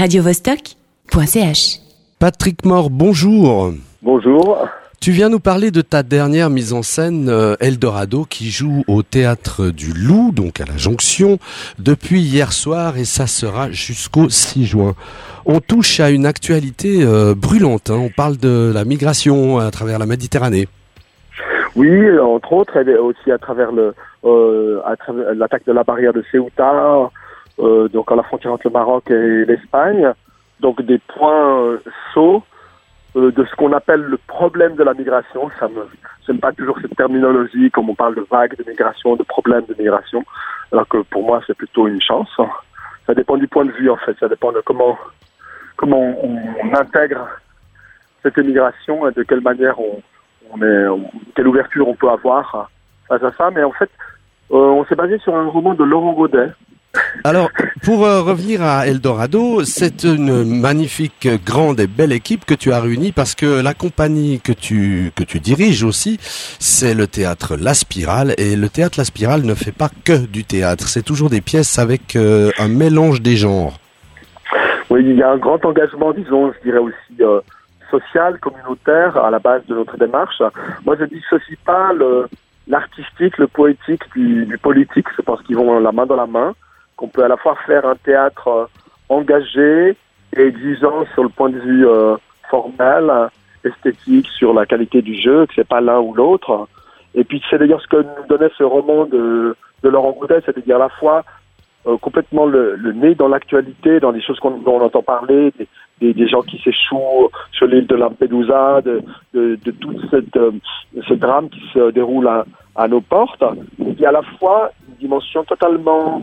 radiovostok.ch. Patrick Mort, bonjour. Bonjour. Tu viens nous parler de ta dernière mise en scène euh, Eldorado qui joue au théâtre du Loup, donc à la Jonction, depuis hier soir et ça sera jusqu'au 6 juin. On touche à une actualité euh, brûlante, hein. on parle de la migration à travers la Méditerranée. Oui, entre autres, et aussi à travers le euh, à travers l'attaque de la barrière de Ceuta, euh, donc à la frontière entre le Maroc et l'Espagne, donc des points euh, chauds euh, de ce qu'on appelle le problème de la migration. Ça me j'aime pas toujours cette terminologie comme on parle de vagues de migration, de problèmes de migration, alors que pour moi c'est plutôt une chance. Ça dépend du point de vue en fait, ça dépend de comment comment on, intègre cette immigration et de quelle manière on, est, quelle ouverture on peut avoir face à ça. Mais en fait, on s'est basé sur un roman de Laurent Godet. Alors, pour euh, revenir à Eldorado, c'est une magnifique, grande et belle équipe que tu as réunie parce que la compagnie que tu, que tu diriges aussi, c'est le théâtre La Spirale et le théâtre La Spirale ne fait pas que du théâtre, c'est toujours des pièces avec euh, un mélange des genres. Oui, il y a un grand engagement, disons, je dirais aussi euh, social, communautaire à la base de notre démarche. Moi, je dissocie pas l'artistique, le poétique du, du politique. Je pense qu'ils vont la main dans la main. Qu'on peut à la fois faire un théâtre euh, engagé et exigeant sur le point de vue euh, formel, esthétique, sur la qualité du jeu, que c'est pas l'un ou l'autre. Et puis c'est d'ailleurs ce que nous donnait ce roman de, Laurent Godet, c'est-à-dire à la fois euh, complètement le, le nez dans l'actualité, dans des choses qu'on, dont on entend parler, des, gens qui s'échouent sur l'île de Lampedusa, de, de, de tout cette, ce drame qui se déroule à, à nos portes, et puis à la fois une dimension totalement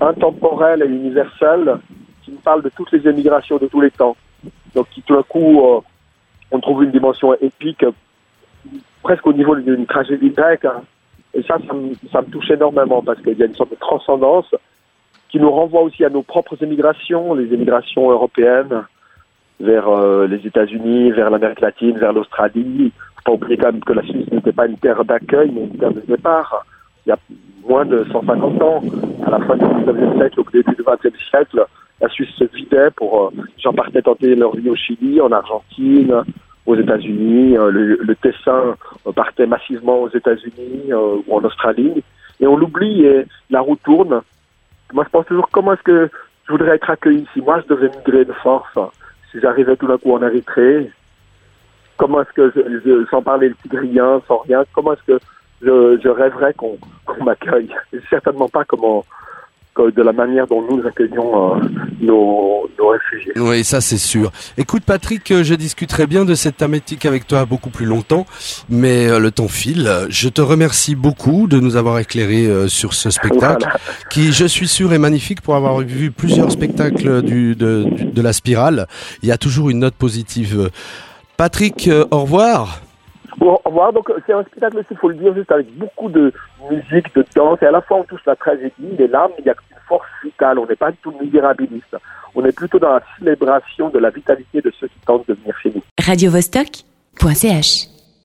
intemporelle et universelle qui nous parle de toutes les émigrations de tous les temps. Donc qui tout d'un coup, euh, on trouve une dimension épique, presque au niveau d'une tragédie grecque. hein. Et ça, ça me, touche énormément parce qu'il y a une sorte de transcendance qui nous renvoie aussi à nos propres émigrations, les émigrations européennes vers euh, les États-Unis, vers l'Amérique latine, vers l'Australie. Faut pas oublier quand même que la Suisse n'était pas une terre d'accueil, mais une terre de départ. Il y a moins de 150 ans, la fin du 19e siècle, au début du 20e siècle, la Suisse se vidait pour euh, les gens partaient tenter leur vie au Chili, en Argentine, aux États-Unis. euh, le, Tessin euh, partait massivement aux États-Unis euh, ou en Australie. Et on l'oublie et la roue tourne. Moi, je pense toujours comment est-ce que je voudrais être accueilli si moi je devais migrer de force, si j'arrivais tout d'un coup en Érythrée? Comment est-ce que, je, je- sans parler le tigrien, sans rien, comment est-ce que je, rêverais qu'on m'accueille? Certainement pas comment de la manière dont nous accueillons euh, nos, nos réfugiés. Oui, ça c'est sûr. Écoute Patrick, euh, je discuterai bien de cette thématique avec toi beaucoup plus longtemps, mais euh, le temps file. Je te remercie beaucoup de nous avoir éclairé euh, sur ce spectacle, Voilà. qui je suis sûr est magnifique pour avoir vu plusieurs spectacles du, de, de la spirale. Il y a toujours une note positive. Patrick, au revoir. Revoir. Donc, c'est un spectacle il faut le dire, juste avec beaucoup de musique, de danse, et à la fois on touche la tragédie, les larmes, il y a une force vitale, on n'est pas du tout misérabiliste. On est plutôt dans la célébration de la vitalité de ceux qui tentent de venir chez nous. radiovostok.ch